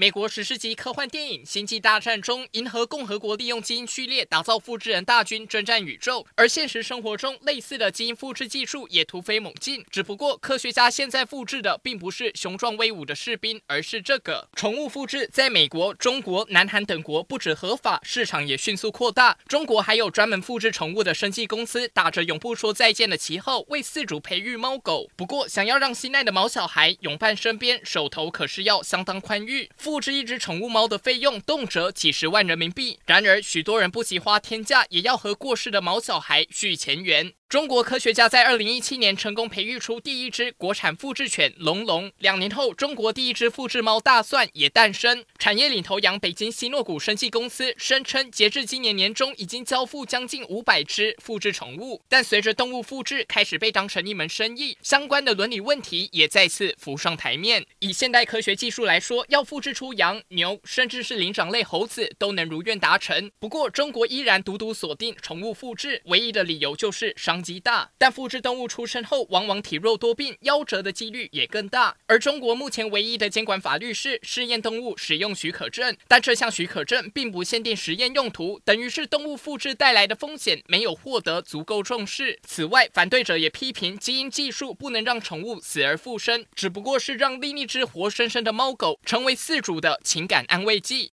美国史诗级科幻电影《星际大战》中，银河共和国利用基因序列打造复制人大军，征战宇宙。而现实生活中，类似的基因复制技术也突飞猛进。只不过，科学家现在复制的并不是雄壮威武的士兵，而是这个宠物复制。在美国、中国、南韩等国不止合法，市场也迅速扩大。中国还有专门复制宠物的生技公司，打着永不说再见的旗号，为饲主培育猫狗。不过，想要让心爱的毛小孩永伴身边，手头可是要相当宽裕。布置一只宠物猫的费用动辄几十万人民币，然而许多人不惜花天价，也要和过世的毛小孩续前缘。中国科学家在二零一七年成功培育出第一只国产复制犬龙龙。两年后，中国第一只复制猫大蒜也诞生。产业领头羊北京希诺谷生技公司声称，截至今年年中，已经交付将近五百只复制宠物。但随着动物复制开始被当成一门生意，相关的伦理问题也再次浮上台面。以现代科学技术来说，要复制出羊、牛，甚至是灵长类猴子，都能如愿达成。不过，中国依然独独锁定宠物复制，唯一的理由就是商。极大，但复制动物出生后往往体弱多病，夭折的几率也更大。而中国目前唯一的监管法律是试验动物使用许可证，但这项许可证并不限定实验用途，等于是动物复制带来的风险没有获得足够重视。此外，反对者也批评基因技术不能让宠物死而复生，只不过是让另一只活生生的猫狗成为饲主的情感安慰剂。